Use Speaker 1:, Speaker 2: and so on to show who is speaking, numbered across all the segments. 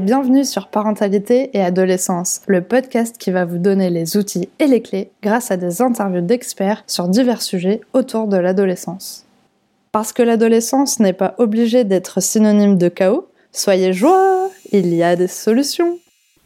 Speaker 1: bienvenue sur Parentalité et Adolescence, le podcast qui va vous donner les outils et les clés grâce à des interviews d'experts sur divers sujets autour de l'adolescence. Parce que l'adolescence n'est pas obligée d'être synonyme de chaos, soyez joie, il y a des solutions.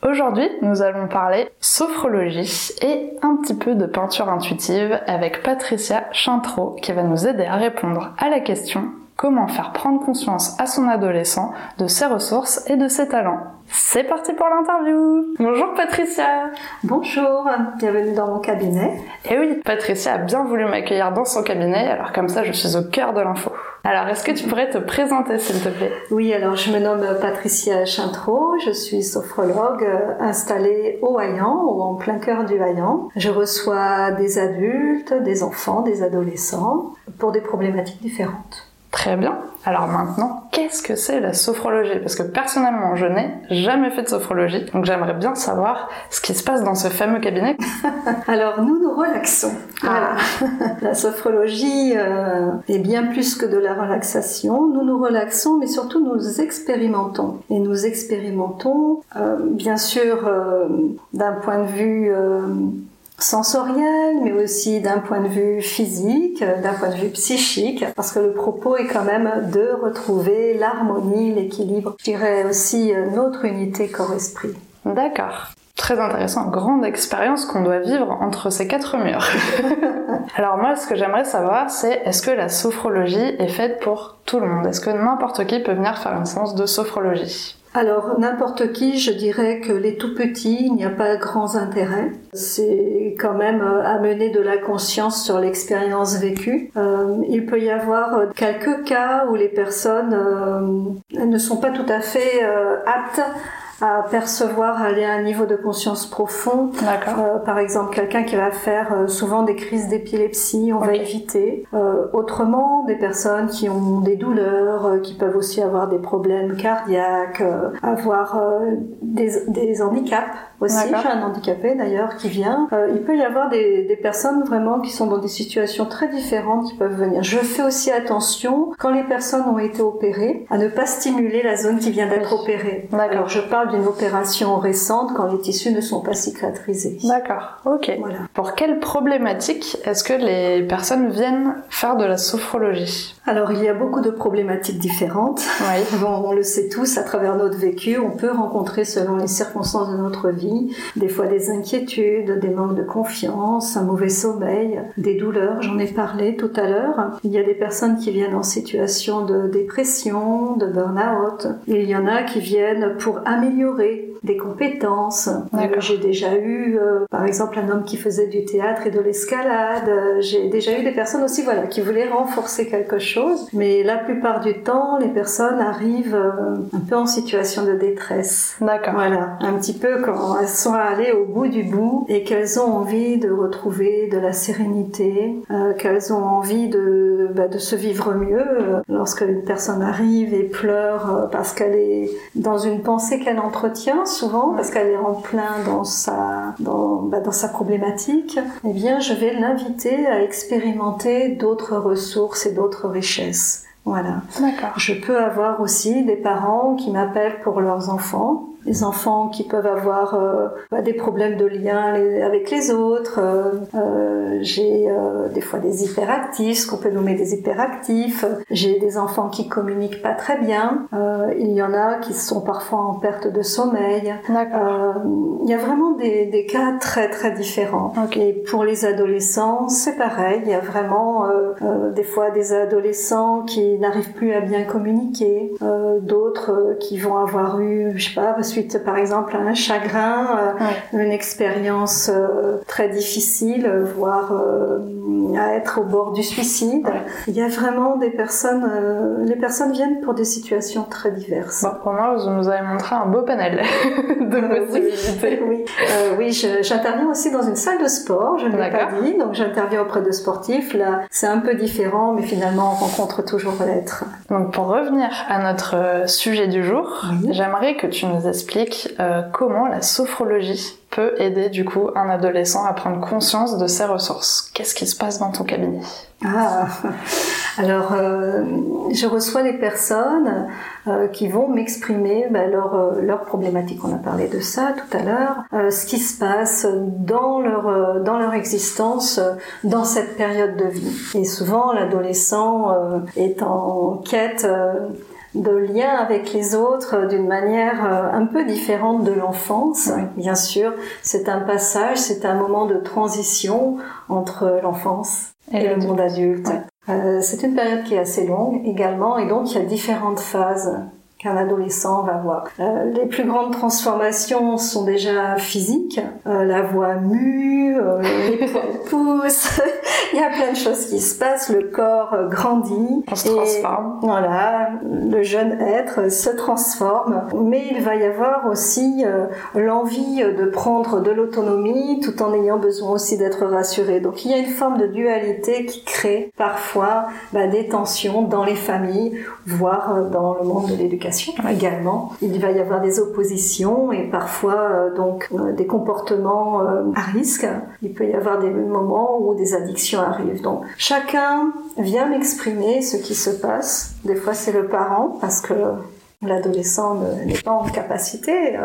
Speaker 1: Aujourd'hui, nous allons parler sophrologie et un petit peu de peinture intuitive avec Patricia Chintreau qui va nous aider à répondre à la question comment faire prendre conscience à son adolescent de ses ressources et de ses talents. C'est parti pour l'interview Bonjour Patricia
Speaker 2: Bonjour, bienvenue dans mon cabinet.
Speaker 1: Et oui, Patricia a bien voulu m'accueillir dans son cabinet, alors comme ça je suis au cœur de l'info. Alors est-ce que tu pourrais te présenter s'il te plaît?
Speaker 2: Oui, alors je me nomme Patricia Chintreau, je suis sophrologue euh, installée au Hayan, ou en plein cœur du Hayan. Je reçois des adultes, des enfants, des adolescents pour des problématiques différentes.
Speaker 1: Très bien. Alors maintenant, qu'est-ce que c'est la sophrologie? Parce que personnellement, je n'ai jamais fait de sophrologie, donc j'aimerais bien savoir ce qui se passe dans ce fameux cabinet.
Speaker 2: Alors nous nous relaxons. Voilà. la sophrologie euh, est bien plus que de la relaxation. Nous nous relaxons, mais surtout nous expérimentons. Et nous expérimentons, euh, bien sûr, euh, d'un point de vue sensoriel, mais aussi d'un point de vue physique, d'un point de vue psychique, parce que le propos est quand même de retrouver l'harmonie, l'équilibre, je dirais aussi notre unité corps-esprit.
Speaker 1: D'accord. Très intéressant, grande expérience qu'on doit vivre entre ces quatre murs. Alors moi, ce que j'aimerais savoir, c'est est-ce que la sophrologie est faite pour tout le monde? Est-ce que n'importe qui peut venir faire une séance de sophrologie?
Speaker 2: Alors n'importe qui, je dirais que les tout petits, il n'y a pas grands intérêts. C'est quand même euh, amener de la conscience sur l'expérience vécue. Euh, il peut y avoir euh, quelques cas où les personnes ne sont pas tout à fait aptes à percevoir, aller à un niveau de conscience profond. Euh, par exemple, quelqu'un qui va faire euh, souvent des crises d'épilepsie, on va éviter. Euh, autrement, des personnes qui ont des douleurs, euh, qui peuvent aussi avoir des problèmes cardiaques, avoir des, des, handicaps aussi. J'ai un handicapé d'ailleurs qui vient. il peut y avoir des, des, personnes vraiment qui sont dans des situations très différentes qui peuvent venir. Je fais aussi attention quand les personnes ont été opérées à ne pas stimuler la zone qui vient d'être opérée. Alors je parle d'une opération récente quand les tissus ne sont pas cicatrisés.
Speaker 1: D'accord, ok. Voilà. Pour quelle problématique est-ce que les personnes viennent faire de la sophrologie?
Speaker 2: Alors il y a beaucoup de problématiques différentes. Oui. Bon, on le sait tous, à travers notre vécu, on peut rencontrer selon les circonstances de notre vie, des fois des inquiétudes, des manques de confiance, un mauvais sommeil, des douleurs, j'en ai parlé tout à l'heure. Il y a des personnes qui viennent en situation de dépression, de burn-out. Il y en a qui viennent pour améliorer ignoré des compétences. Euh, j'ai déjà eu, euh, par exemple, un homme qui faisait du théâtre et de l'escalade. Euh, j'ai déjà eu des personnes aussi, voilà, qui voulaient renforcer quelque chose. Mais la plupart du temps, les personnes arrivent un peu en situation de détresse.
Speaker 1: D'accord.
Speaker 2: Voilà, un petit peu quand elles sont allées au bout du bout et qu'elles ont envie de retrouver de la sérénité, qu'elles ont envie de, bah, de se vivre mieux. Lorsque une personne arrive et pleure parce qu'elle est dans une pensée qu'elle entretient souvent parce qu'elle est en plein dans sa dans, bah, dans sa problématique, eh bien je vais l'inviter à expérimenter d'autres ressources et d'autres richesses. Voilà. Je peux avoir aussi des parents qui m'appellent pour leurs enfants les enfants qui peuvent avoir euh, bah, des problèmes de lien avec les autres. Euh, euh, j'ai des fois des hyperactifs, ce qu'on peut nommer des hyperactifs. J'ai des enfants qui communiquent pas très bien. il y en a qui sont parfois en perte de sommeil. il y a vraiment des, des, cas très très différents. Et pour les adolescents, c'est pareil. Il y a vraiment des fois des adolescents qui n'arrivent plus à bien communiquer, d'autres qui vont avoir eu, je sais pas, suite par exemple à un chagrin, euh, une expérience euh, très difficile, voire euh, à être au bord du suicide. Il y a vraiment des personnes, les personnes viennent pour des situations très diverses.
Speaker 1: Bon, pour moi, vous nous avez montré un beau panel de possibilités.
Speaker 2: oui, oui j'interviens aussi dans une salle de sport, je ne l'ai pas dit, donc j'interviens auprès de sportifs. Là, c'est un peu différent, mais finalement, on rencontre toujours l'être.
Speaker 1: Donc, pour revenir à notre sujet du jour, j'aimerais que tu nous explique euh, comment la sophrologie peut aider du coup un adolescent à prendre conscience de ses ressources. Qu'est-ce qui se passe dans ton cabinet?
Speaker 2: Ah, Alors, euh, je reçois les personnes euh, qui vont m'exprimer ben, leur, euh, problématique. On a parlé de ça tout à l'heure. ce qui se passe dans leur, dans leur existence dans cette période de vie. Et souvent, l'adolescent est en quête de lien avec les autres d'une manière un peu différente de l'enfance. Bien sûr, c'est un passage, c'est un moment de transition entre l'enfance et, le monde adulte. Euh, c'est une période qui est assez longue également et donc il y a différentes phases qu'un adolescent va voir. Euh, les plus grandes transformations sont déjà physiques, euh, la voix mue, euh, les pouces, il y a plein de choses qui se passent, le corps euh, grandit.
Speaker 1: On se transforme.
Speaker 2: Voilà, le jeune être se transforme, mais il va y avoir aussi euh, l'envie de prendre de l'autonomie tout en ayant besoin aussi d'être rassuré. Donc il y a une forme de dualité qui crée parfois bah, des tensions dans les familles, voire dans le monde de l'éducation également. Il va y avoir des oppositions et parfois euh, donc euh, des comportements euh, à risque. Il peut y avoir des moments où des addictions arrivent. Donc chacun vient m'exprimer ce qui se passe. Des fois c'est le parent parce que l'adolescent n'est pas en capacité euh,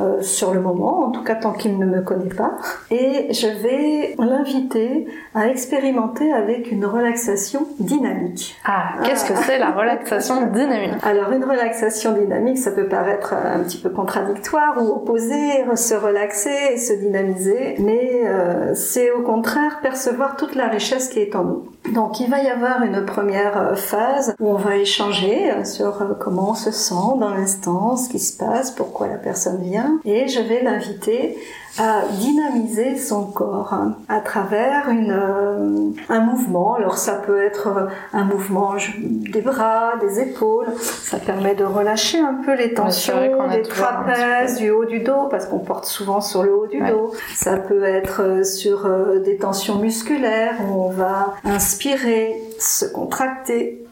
Speaker 2: euh, sur le moment, en tout cas tant qu'il ne me connaît pas. Et je vais l'inviter à expérimenter avec une relaxation dynamique.
Speaker 1: Ah, qu'est-ce que c'est la relaxation dynamique?
Speaker 2: Alors une relaxation dynamique, ça peut paraître un petit peu contradictoire ou opposé, se relaxer et se dynamiser, mais euh, c'est au contraire percevoir toute la richesse qui est en nous. Donc il va y avoir une première phase où on va échanger sur comment on se sent dans l'instant, ce qui se passe, pourquoi la personne vient, et je vais l'inviter à dynamiser son corps hein, à travers une, euh, un mouvement. Alors ça peut être un mouvement des bras, des épaules. Ça permet de relâcher un peu les tensions des trapèzes, du haut du dos, parce qu'on porte souvent sur le haut du dos. Ça peut être euh, sur euh, des tensions musculaires où on va inspirer, se contracter,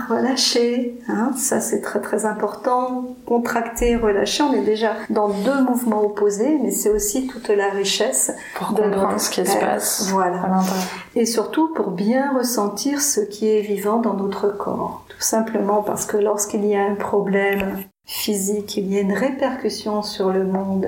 Speaker 2: relâcher, hein, ça c'est très très important. Contracter, relâcher, on est déjà dans deux mouvements opposés, mais c'est aussi toute la richesse
Speaker 1: pour de comprendre ce qui se passe.
Speaker 2: Voilà. Et surtout pour bien ressentir ce qui est vivant dans notre corps. Tout simplement parce que lorsqu'il y a un problème physique, il y a une répercussion sur le monde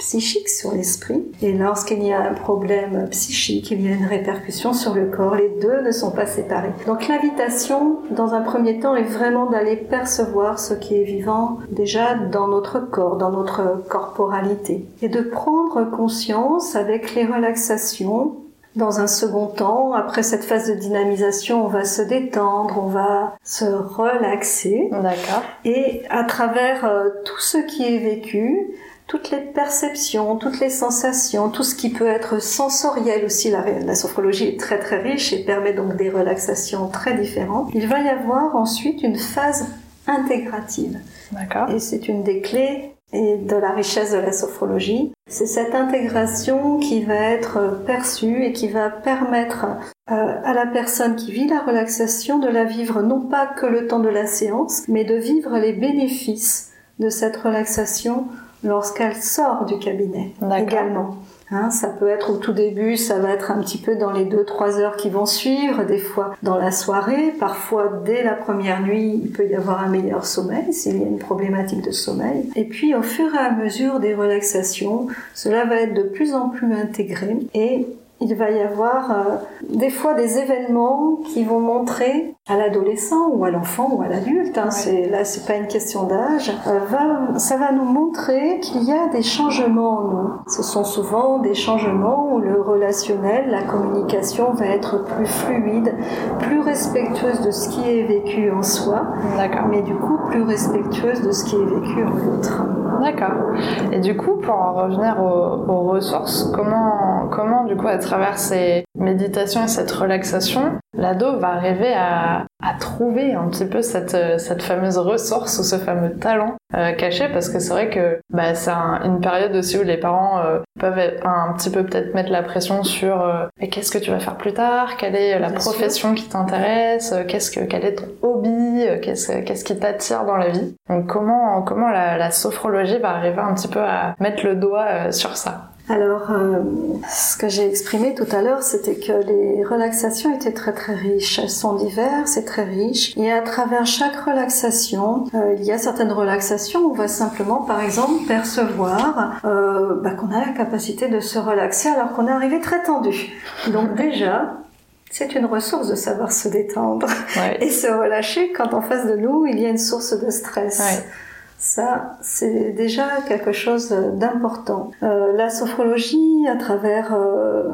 Speaker 2: psychique sur l'esprit. Et lorsqu'il y a un problème psychique, il y a une répercussion sur le corps. Les deux ne sont pas séparés. Donc l'invitation, dans un premier temps, est vraiment d'aller percevoir ce qui est vivant déjà dans notre corps, dans notre corporalité. Et de prendre conscience avec les relaxations dans un second temps, après cette phase de dynamisation, on va se détendre, on va se relaxer.
Speaker 1: D'accord.
Speaker 2: Et à travers euh, tout ce qui est vécu, toutes les perceptions, toutes les sensations, tout ce qui peut être sensoriel aussi. La, sophrologie est très très riche et permet donc des relaxations très différentes. Il va y avoir ensuite une phase intégrative.
Speaker 1: D'accord.
Speaker 2: Et c'est une des clés et de la richesse de la sophrologie. C'est cette intégration qui va être perçue et qui va permettre euh, à la personne qui vit la relaxation de la vivre non pas que le temps de la séance, mais de vivre les bénéfices de cette relaxation lorsqu'elle sort du cabinet également. Hein, ça peut être au tout début, ça va être un petit peu dans les 2-3 heures qui vont suivre, des fois dans la soirée, parfois dès la première nuit, il peut y avoir un meilleur sommeil s'il y a une problématique de sommeil. Et puis au fur et à mesure des relaxations, cela va être de plus en plus intégré et il va y avoir euh, des fois des événements qui vont montrer à l'adolescent ou à l'enfant ou à l'adulte, hein, c'est, là c'est pas une question d'âge, euh, ça va nous montrer qu'il y a des changements en nous. Ce sont souvent des changements où le relationnel, la communication va être plus fluide, plus respectueuse de ce qui est vécu en soi, mais du coup plus respectueuse de ce qui est vécu en l'autre.
Speaker 1: D'accord. Et du coup, pour en revenir aux, aux ressources, comment, comment du coup être travers ces méditations et cette relaxation, l'ado va arriver à, trouver un petit peu cette, cette fameuse ressource ou ce fameux talent euh, caché parce que c'est vrai que bah, c'est une période aussi où les parents euh, peuvent un petit peu peut-être mettre la pression sur euh, qu'est-ce que tu vas faire plus tard, quelle est la profession qui t'intéresse, qu'est-ce que quel est ton hobby, qu'est-ce qu'est-ce qui t'attire dans la vie? Donc comment comment la, la, sophrologie va arriver un petit peu à mettre le doigt sur ça?
Speaker 2: Alors, euh, ce que j'ai exprimé tout à l'heure, c'était que les relaxations étaient très très riches. Elles sont diverses et très riches. Et à travers chaque relaxation, euh, il y a certaines relaxations où on va simplement, par exemple, percevoir euh, bah, qu'on a la capacité de se relaxer alors qu'on est arrivé très tendu. Donc déjà, c'est une ressource de savoir se détendre et se relâcher quand en face de nous, il y a une source de stress. Ça, c'est déjà quelque chose d'important. Euh, la sophrologie, à travers euh,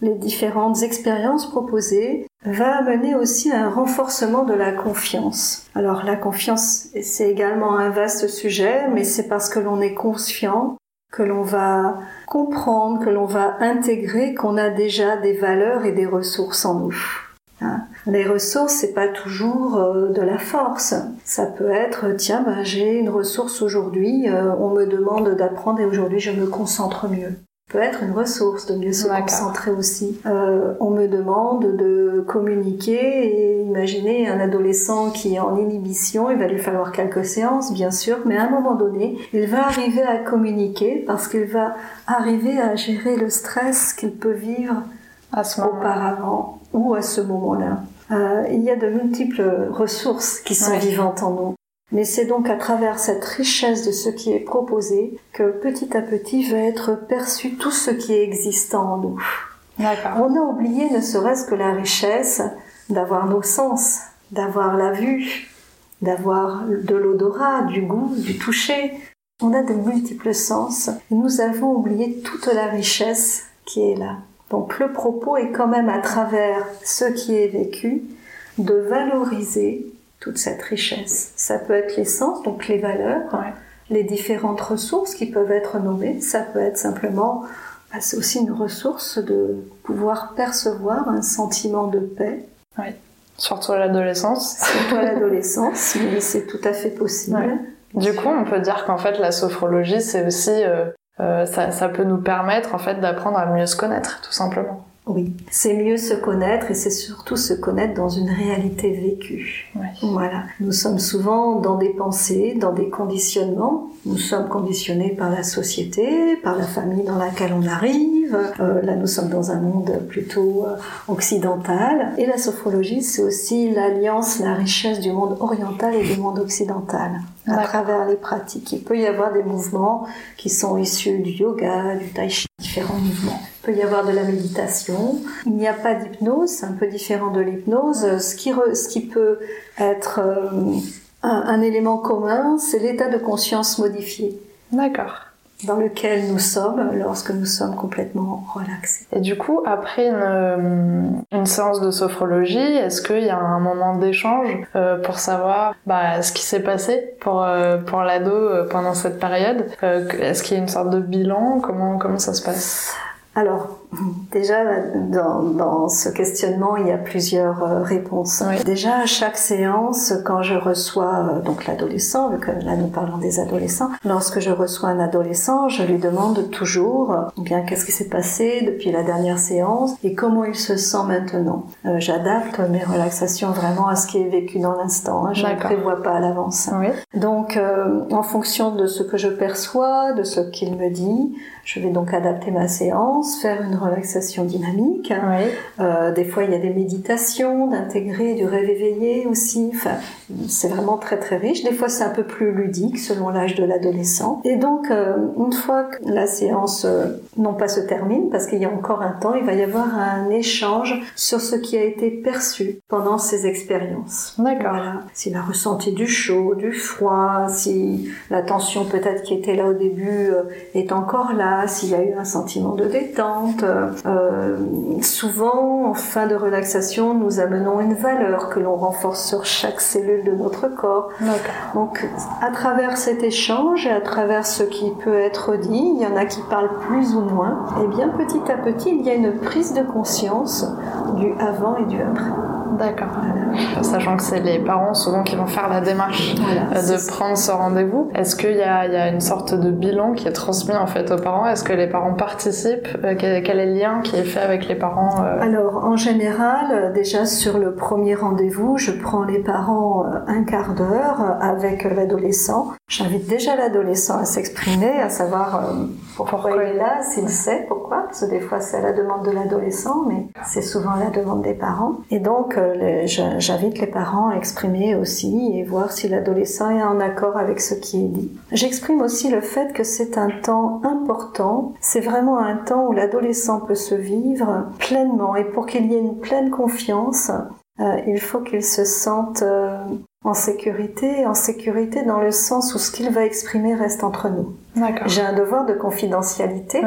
Speaker 2: les différentes expériences proposées, va amener aussi un renforcement de la confiance. Alors la confiance, c'est également un vaste sujet, mais c'est parce que l'on est conscient que l'on va comprendre, que l'on va intégrer qu'on a déjà des valeurs et des ressources en nous. Hein. Les ressources, c'est pas toujours euh, de la force. Ça peut être, tiens, bah, j'ai une ressource aujourd'hui, euh, on me demande d'apprendre et aujourd'hui je me concentre mieux peut être une ressource de mieux se concentrer aussi. Euh, on me demande de communiquer et imaginez un adolescent qui est en inhibition, il va lui falloir quelques séances bien sûr, mais à un moment donné, il va arriver à communiquer parce qu'il va arriver à gérer le stress qu'il peut vivre à ce auparavant ou à ce moment-là. Euh, il y a de multiples ressources qui sont vivantes en nous. Mais c'est donc à travers cette richesse de ce qui est proposé que petit à petit va être perçu tout ce qui est existant en nous. On a oublié ne serait-ce que la richesse d'avoir nos sens, d'avoir la vue, d'avoir de l'odorat, du goût, du toucher. On a de multiples sens et nous avons oublié toute la richesse qui est là. Donc le propos est quand même à travers ce qui est vécu de valoriser toute cette richesse. Ça peut être l'essence, donc les valeurs, les différentes ressources qui peuvent être nommées. Ça peut être simplement, bah, c'est aussi une ressource de pouvoir percevoir un sentiment de paix.
Speaker 1: Oui. Surtout à l'adolescence.
Speaker 2: Surtout à l'adolescence, mais c'est tout à fait possible.
Speaker 1: Du coup, on peut dire qu'en fait, la sophrologie, c'est aussi, euh, euh, ça, ça peut nous permettre en fait d'apprendre à mieux se connaître, tout simplement.
Speaker 2: Oui, c'est mieux se connaître et c'est surtout se connaître dans une réalité vécue. Voilà. Nous sommes souvent dans des pensées, dans des conditionnements. Nous sommes conditionnés par la société, par la famille dans laquelle on arrive. Euh, là, nous sommes dans un monde plutôt euh, occidental. Et la sophrologie, c'est aussi l'alliance, la richesse du monde oriental et du monde occidental à travers les pratiques. Il peut y avoir des mouvements qui sont issus du yoga, du tai chi, différents mouvements. Il peut y avoir de la méditation. Il n'y a pas d'hypnose, c'est un peu différent de l'hypnose. Ce qui, ce qui peut être euh, un, un élément commun, c'est l'état de conscience modifié.
Speaker 1: D'accord
Speaker 2: dans lequel nous sommes lorsque nous sommes complètement relaxés.
Speaker 1: Et du coup, après une, euh, une séance de sophrologie, est-ce qu'il y a un moment d'échange euh, pour savoir bah, ce qui s'est passé pour, euh, pour l'ado euh, pendant cette période Est-ce qu'il y a une sorte de bilan? Comment, comment ça se passe?
Speaker 2: Alors, déjà, dans, dans, ce questionnement, il y a plusieurs euh, réponses. Déjà, à chaque séance, quand je reçois euh, donc l'adolescent, vu que là nous parlons des adolescents, lorsque je reçois un adolescent, je lui demande toujours euh, bien qu'est-ce qui s'est passé depuis la dernière séance et comment il se sent maintenant. J'adapte mes relaxations vraiment à ce qui est vécu dans l'instant. Hein, je ne prévois pas à l'avance. Donc, en fonction de ce que je perçois, de ce qu'il me dit, je vais donc adapter ma séance, faire une relaxation dynamique. Euh, des fois, il y a des méditations, d'intégrer du rêve éveillé aussi. Enfin, c'est vraiment très très riche. Des fois, c'est un peu plus ludique selon l'âge de l'adolescent. Et donc, euh, une fois que la séance euh, non pas se termine, parce qu'il y a encore un temps, il va y avoir un échange sur ce qui a été perçu pendant ces expériences.
Speaker 1: D'accord.
Speaker 2: Voilà. S'il a ressenti du chaud, du froid, si la tension peut-être qui était là au début est encore là, s'il y a eu un sentiment de détente. Euh, souvent, en fin de relaxation, nous amenons une valeur que l'on renforce sur chaque cellule de notre corps. Donc, à travers cet échange et à travers ce qui peut être dit, il y en a qui parlent plus ou moins, et bien petit à petit, il y a une prise de conscience du avant et du après.
Speaker 1: D'accord. Sachant que c'est les parents souvent qui vont faire la démarche euh, de prendre ce rendez-vous. Est-ce qu'il y, y a, une sorte de bilan qui est transmis en fait aux parents? Est-ce que les parents participent? Euh, quel, est le lien qui est fait avec les parents
Speaker 2: euh? Alors en général, déjà sur le premier rendez-vous, je prends les parents un quart d'heure avec l'adolescent. J'invite déjà l'adolescent à s'exprimer, à savoir pourquoi, il est là, s'il sait pourquoi, parce que des fois c'est à la demande de l'adolescent, mais c'est souvent à la demande des parents. Et donc euh, j'invite les parents à exprimer aussi et voir si l'adolescent est en accord avec ce qui est dit. J'exprime aussi le fait que c'est un temps important, c'est vraiment un temps où l'adolescent peut se vivre pleinement et pour qu'il y ait une pleine confiance, euh, il faut qu'il se sente euh, en sécurité, en sécurité dans le sens où ce qu'il va exprimer reste entre nous. J'ai un devoir de confidentialité,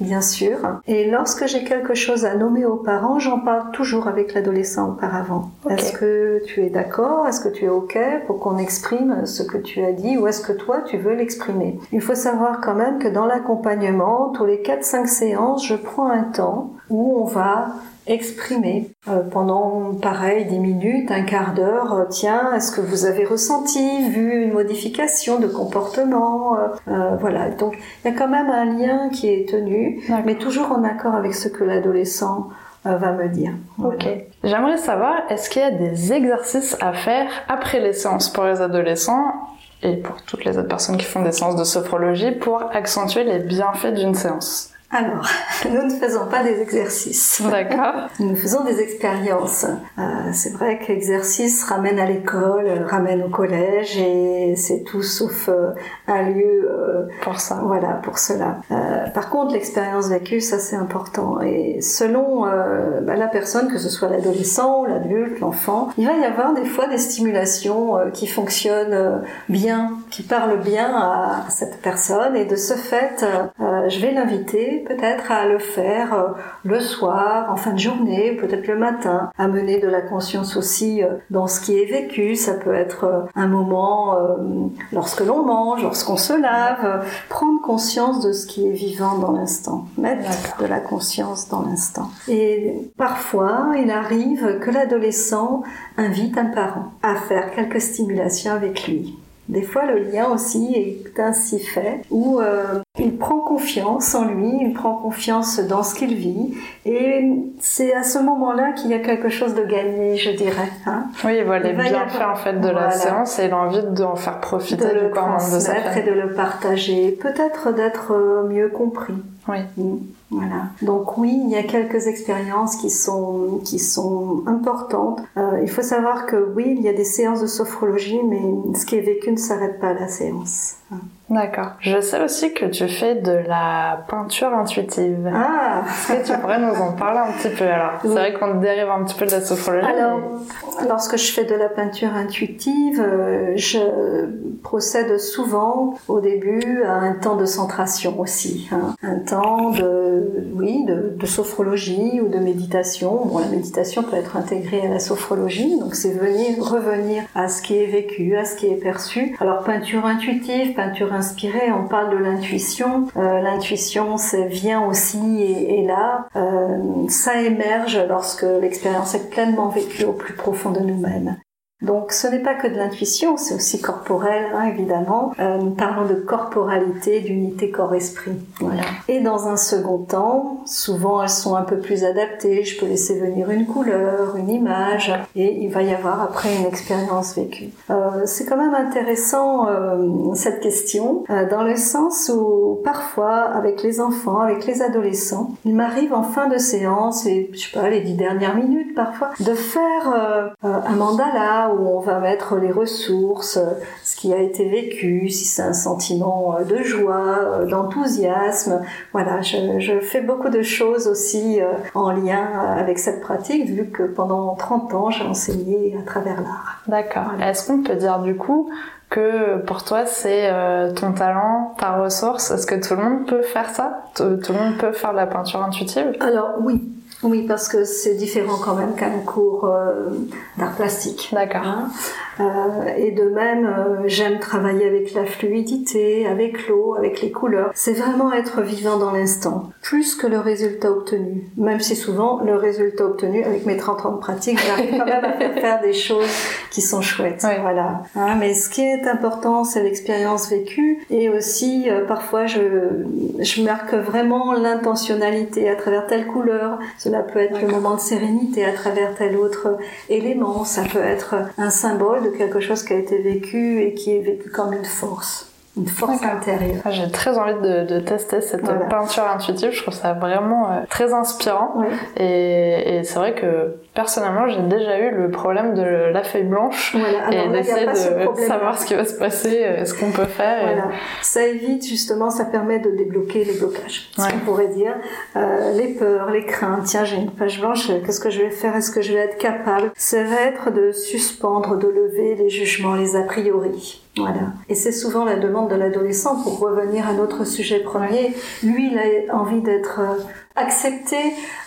Speaker 2: bien sûr. Et lorsque j'ai quelque chose à nommer aux parents, j'en parle toujours avec l'adolescent auparavant. Est-ce que tu es d'accord? Est-ce que tu es OK pour qu'on exprime ce que tu as dit? Ou est-ce que toi, tu veux l'exprimer? Il faut savoir quand même que dans l'accompagnement, tous les 4-5 séances, je prends un temps où on va exprimer euh, pendant pareil 10 minutes, un quart d'heure. Euh, tiens, est-ce que vous avez ressenti, vu une modification de comportement euh, Voilà. Donc il y a quand même un lien qui est tenu, mais toujours en accord avec ce que l'adolescent va me dire.
Speaker 1: Ok. J'aimerais savoir, est-ce qu'il y a des exercices à faire après les séances pour les adolescents et pour toutes les autres personnes qui font des séances de sophrologie pour accentuer les bienfaits d'une séance?
Speaker 2: Alors, nous ne faisons pas des exercices.
Speaker 1: D'accord.
Speaker 2: Nous faisons des expériences. Euh, c'est vrai qu'exercice ramène à l'école, ramène au collège et c'est tout sauf euh, un lieu
Speaker 1: euh, pour ça.
Speaker 2: Voilà, pour cela. par contre, l'expérience vécue, ça c'est important. Et selon bah, la personne, que ce soit l'adolescent, l'adulte, l'enfant, il va y avoir des fois des stimulations qui fonctionnent bien, qui parlent bien à cette personne et de ce fait, je vais l'inviter peut-être à le faire euh, le soir, en fin de journée, peut-être le matin, amener de la conscience aussi euh, dans ce qui est vécu. Ça peut être euh, un moment lorsque l'on mange, lorsqu'on se lave, prendre conscience de ce qui est vivant dans l'instant, mettre de la conscience dans l'instant. Et parfois, il arrive que l'adolescent invite un parent à faire quelques stimulations avec lui. Des fois, le lien aussi est ainsi fait où euh, il prend confiance en lui, il prend confiance dans ce qu'il vit, et c'est à ce moment-là qu'il y a quelque chose de gagné, je dirais. Hein.
Speaker 1: Oui, voilà, les bienfaits en fait de la séance et l'envie d'en faire profiter
Speaker 2: de
Speaker 1: du corps
Speaker 2: de sa et de le partager, peut-être d'être euh, mieux compris.
Speaker 1: Oui.
Speaker 2: Mm. Voilà. Donc oui, il y a quelques expériences qui sont qui sont importantes. Euh, il faut savoir que oui, il y a des séances de sophrologie, mais ce qui est vécu ne s'arrête pas à la séance. Hein.
Speaker 1: D'accord. Je sais aussi que tu fais de la peinture intuitive.
Speaker 2: Ah
Speaker 1: Est-ce que tu pourrais nous en parler un petit peu alors? C'est vrai qu'on dérive un petit peu de la sophrologie.
Speaker 2: Alors, lorsque je fais de la peinture intuitive, euh, je procède souvent au début à un temps de centration aussi. Hein. Un temps de, oui, de, de, sophrologie ou de méditation. Bon, la méditation peut être intégrée à la sophrologie, donc c'est venir, revenir à ce qui est vécu, à ce qui est perçu. Alors, peinture intuitive, peinture on parle de l'intuition. Euh, l'intuition, vient aussi et, là, euh, ça émerge lorsque l'expérience est pleinement vécue au plus profond de nous-mêmes. Donc ce n'est pas que de l'intuition, c'est aussi corporel, hein, évidemment. Euh, nous parlons de corporalité, d'unité corps-esprit. Voilà. Et dans un second temps, souvent elles sont un peu plus adaptées. Je peux laisser venir une couleur, une image, et il va y avoir après une expérience vécue. Euh, c'est quand même intéressant euh, cette question, euh, dans le sens où parfois, avec les enfants, avec les adolescents, il m'arrive en fin de séance, et je sais pas, les dix dernières minutes parfois, de faire un mandala où on va mettre les ressources, ce qui a été vécu, si c'est un sentiment euh, de joie, euh, d'enthousiasme. Voilà, je, fais beaucoup de choses aussi euh, en lien avec cette pratique, vu que pendant 30 ans, j'ai enseigné à travers l'art.
Speaker 1: D'accord. Est-ce qu'on peut dire du coup que pour toi c'est ton talent, ta ressource? Est-ce que tout le monde peut faire ça? Tout, le monde peut faire de la peinture intuitive?
Speaker 2: Alors oui, oui, parce que c'est différent quand même qu'un cours d'art plastique.
Speaker 1: D'accord. Hein.
Speaker 2: Euh, et de même, euh, j'aime travailler avec la fluidité, avec l'eau, avec les couleurs. C'est vraiment être vivant dans l'instant, plus que le résultat obtenu. Même si souvent, le résultat obtenu, avec mes 30 ans de pratique, j'arrive quand même à faire faire des choses qui sont chouettes. Voilà. Hein, mais ce qui est important, c'est l'expérience vécue et aussi, euh, parfois, je, je marque vraiment l'intentionnalité à travers telle couleur. Cela peut être le moment de sérénité à travers tel autre élément. Ça peut être un symbole de quelque chose qui a été vécu et qui est vécu comme une force. une force intérieure.
Speaker 1: Ah, j'ai très envie de, tester cette peinture intuitive. Je trouve ça vraiment euh, très inspirant. Et, et c'est vrai que personnellement, j'ai déjà eu le problème de la feuille blanche et d'essayer de savoir ce qui va se passer, euh, ce qu'on peut faire.
Speaker 2: Voilà. Ça évite justement, ça permet de débloquer les blocages. Ce qu'on pourrait dire, euh, les peurs, les craintes. Tiens, j'ai une page blanche. Qu'est-ce que je vais faire? Est-ce que je vais être capable? Ça va être de suspendre, de lever les jugements, les a priori. Voilà. Et c'est souvent la demande de l'adolescent pour revenir à notre sujet premier. Lui, il a envie d'être euh, accepté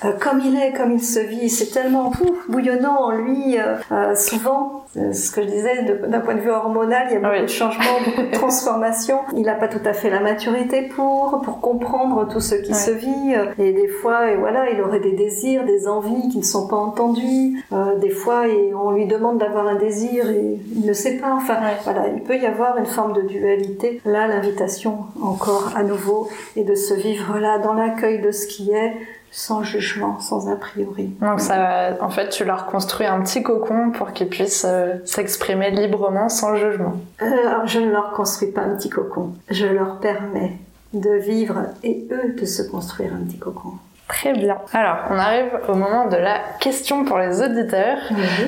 Speaker 2: euh, comme il est, comme il se vit. C'est tellement bouillonnant en lui. Euh, euh souvent, ce que je disais, d'un point de vue hormonal, il y a beaucoup de changements, beaucoup de transformations. Il n'a pas tout à fait la maturité pour pour comprendre tout ce qui se vit. Et des fois, et voilà, il aurait des désirs, des envies qui ne sont pas entendus. Euh, des fois, et on lui demande d'avoir un désir et il ne sait pas. Enfin, voilà, il peut y avoir une forme de dualité. Là, l'invitation, encore à nouveau, est de se vivre là dans l'accueil de ce qui est sans jugement, sans a priori.
Speaker 1: Donc ça, en fait, tu leur construis un petit cocon pour qu'ils puissent euh, s'exprimer librement sans jugement.
Speaker 2: Euh, alors je ne leur construis pas un petit cocon, je leur permets de vivre et eux de se construire un petit cocon.
Speaker 1: Très bien. Alors, on arrive au moment de la question pour les auditeurs.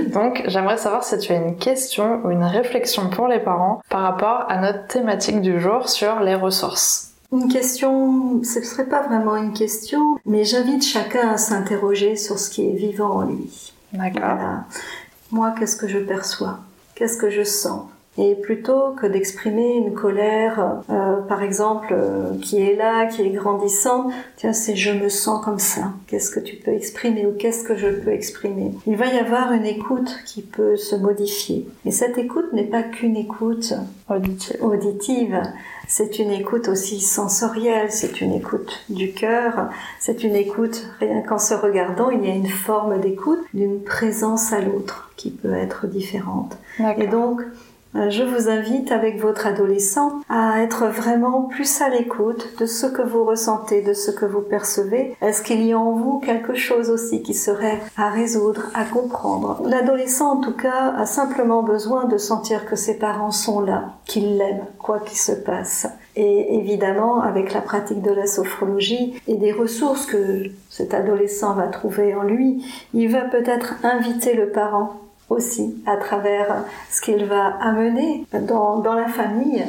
Speaker 1: Donc, j'aimerais savoir si tu as une question ou une réflexion pour les parents par rapport à notre thématique du jour sur les ressources.
Speaker 2: Une question, ce ne serait pas vraiment une question, mais j'invite chacun à s'interroger sur ce qui est vivant en lui.
Speaker 1: D'accord.
Speaker 2: Moi, qu'est-ce que je perçois? Qu'est-ce que je sens? Et plutôt que d'exprimer une colère, euh, par exemple, euh, qui est là, qui est grandissante, tiens, c'est je me sens comme ça. Qu'est-ce que tu peux exprimer ou qu'est-ce que je peux exprimer? Il va y avoir une écoute qui peut se modifier. Et cette écoute n'est pas qu'une écoute auditive. C'est une écoute aussi sensorielle, c'est une écoute du cœur, c'est une écoute, rien qu'en se regardant, il y a une forme d'écoute, d'une présence à l'autre qui peut être différente. Et donc, je vous invite avec votre adolescent à être vraiment plus à l'écoute de ce que vous ressentez, de ce que vous percevez. Est-ce qu'il y a en vous quelque chose aussi qui serait à résoudre, à comprendre? L'adolescent en tout cas a simplement besoin de sentir que ses parents sont là, qu'ils l'aiment, quoi qu'il se passe. Et évidemment, avec la pratique de la sophrologie et des ressources que cet adolescent va trouver en lui, il va peut-être inviter le parent aussi à travers ce qu'il va amener dans, la famille.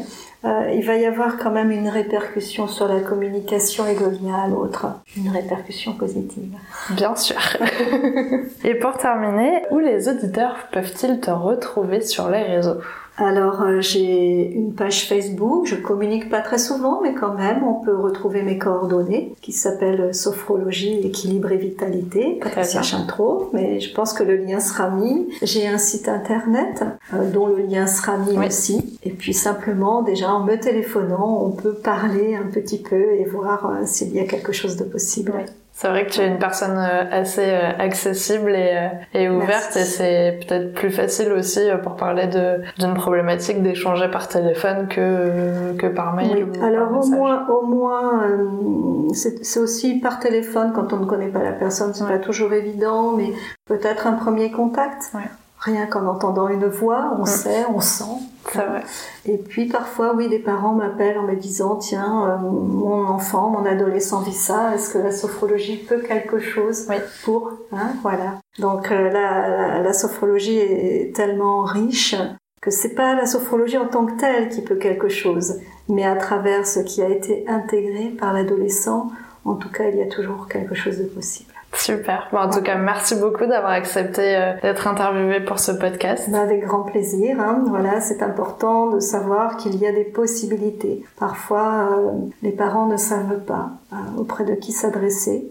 Speaker 2: Euh, il va y avoir quand même une répercussion sur la communication et le lien à l'autre, une répercussion positive.
Speaker 1: Bien sûr. et pour terminer, où les auditeurs peuvent-ils te retrouver sur les réseaux?
Speaker 2: Alors euh, j'ai une page Facebook, je communique pas très souvent, mais quand même on peut retrouver mes coordonnées qui s'appelle Sophrologie, équilibre et vitalité. Patricia trop, mais je pense que le lien sera mis. J'ai un site internet euh, dont le lien sera mis aussi. Et puis simplement déjà en me téléphonant, on peut parler un petit peu et voir euh, s'il y a quelque chose de possible.
Speaker 1: C'est vrai que tu es une personne euh, assez euh, accessible et, euh, et ouverte et c'est peut-être plus facile aussi pour parler d'une problématique d'échanger par téléphone que, que par mail.
Speaker 2: Oui. Alors au moins, au moins c'est aussi par téléphone quand on ne connaît pas la personne, c'est pas toujours évident, mais peut-être un premier contact.
Speaker 1: Ouais.
Speaker 2: Rien qu'en entendant une voix, on sait, on sent.
Speaker 1: Vrai.
Speaker 2: Et puis parfois, oui, des parents m'appellent en me disant, tiens, euh, mon enfant, mon adolescent vit ça, est-ce que la sophrologie peut quelque chose pour, hein, voilà. Donc euh, la, la, sophrologie est tellement riche que c'est pas la sophrologie en tant que telle qui peut quelque chose, mais à travers ce qui a été intégré par l'adolescent, en tout cas, il y a toujours quelque chose de possible.
Speaker 1: Super. Bon, en tout cas, merci beaucoup d'avoir accepté euh, d'être interviewé pour ce podcast.
Speaker 2: Bah, avec grand plaisir. Hein. Voilà, c'est important de savoir qu'il y a des possibilités. Parfois, euh, les parents ne savent pas euh, auprès de qui s'adresser.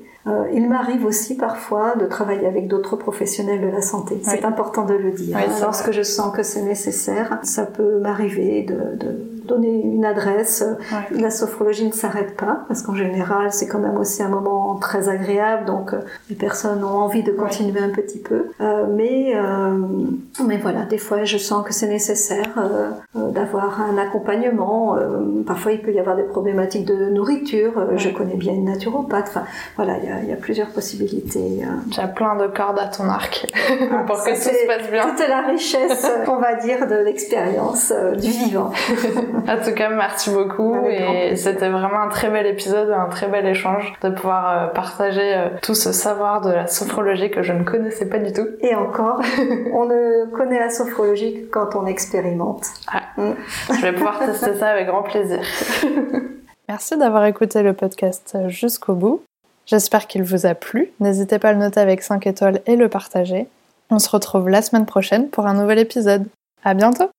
Speaker 2: il m'arrive aussi parfois de travailler avec d'autres professionnels de la santé. C'est important de le dire. Lorsque je sens que c'est nécessaire, ça peut m'arriver de, de donner une adresse. La sophrologie ne s'arrête pas parce qu'en général, c'est quand même aussi un moment très agréable, donc les personnes ont envie de continuer un petit peu. mais, mais voilà, des fois, je sens que c'est nécessaire d'avoir un accompagnement. parfois, il peut y avoir des problématiques de nourriture. Je connais bien une naturopathe. Enfin, voilà, il y a, y a, plusieurs possibilités.
Speaker 1: J'ai plein de cordes à ton arc ah, pour que tout se passe bien.
Speaker 2: Toute la richesse, on va dire, de l'expérience du vivant.
Speaker 1: en tout cas, merci beaucoup. et c'était vraiment un très bel épisode, un très bel échange de pouvoir euh, partager euh, tout ce savoir de la sophrologie que je ne connaissais pas du tout.
Speaker 2: Et encore, on ne connaît la sophrologie que quand on expérimente.
Speaker 1: Ah, mm. Je vais pouvoir tester ça avec grand plaisir. Merci d'avoir écouté le podcast jusqu'au bout. J'espère qu'il vous a plu. N'hésitez pas à le noter avec 5 étoiles et le partager. On se retrouve la semaine prochaine pour un nouvel épisode. À bientôt!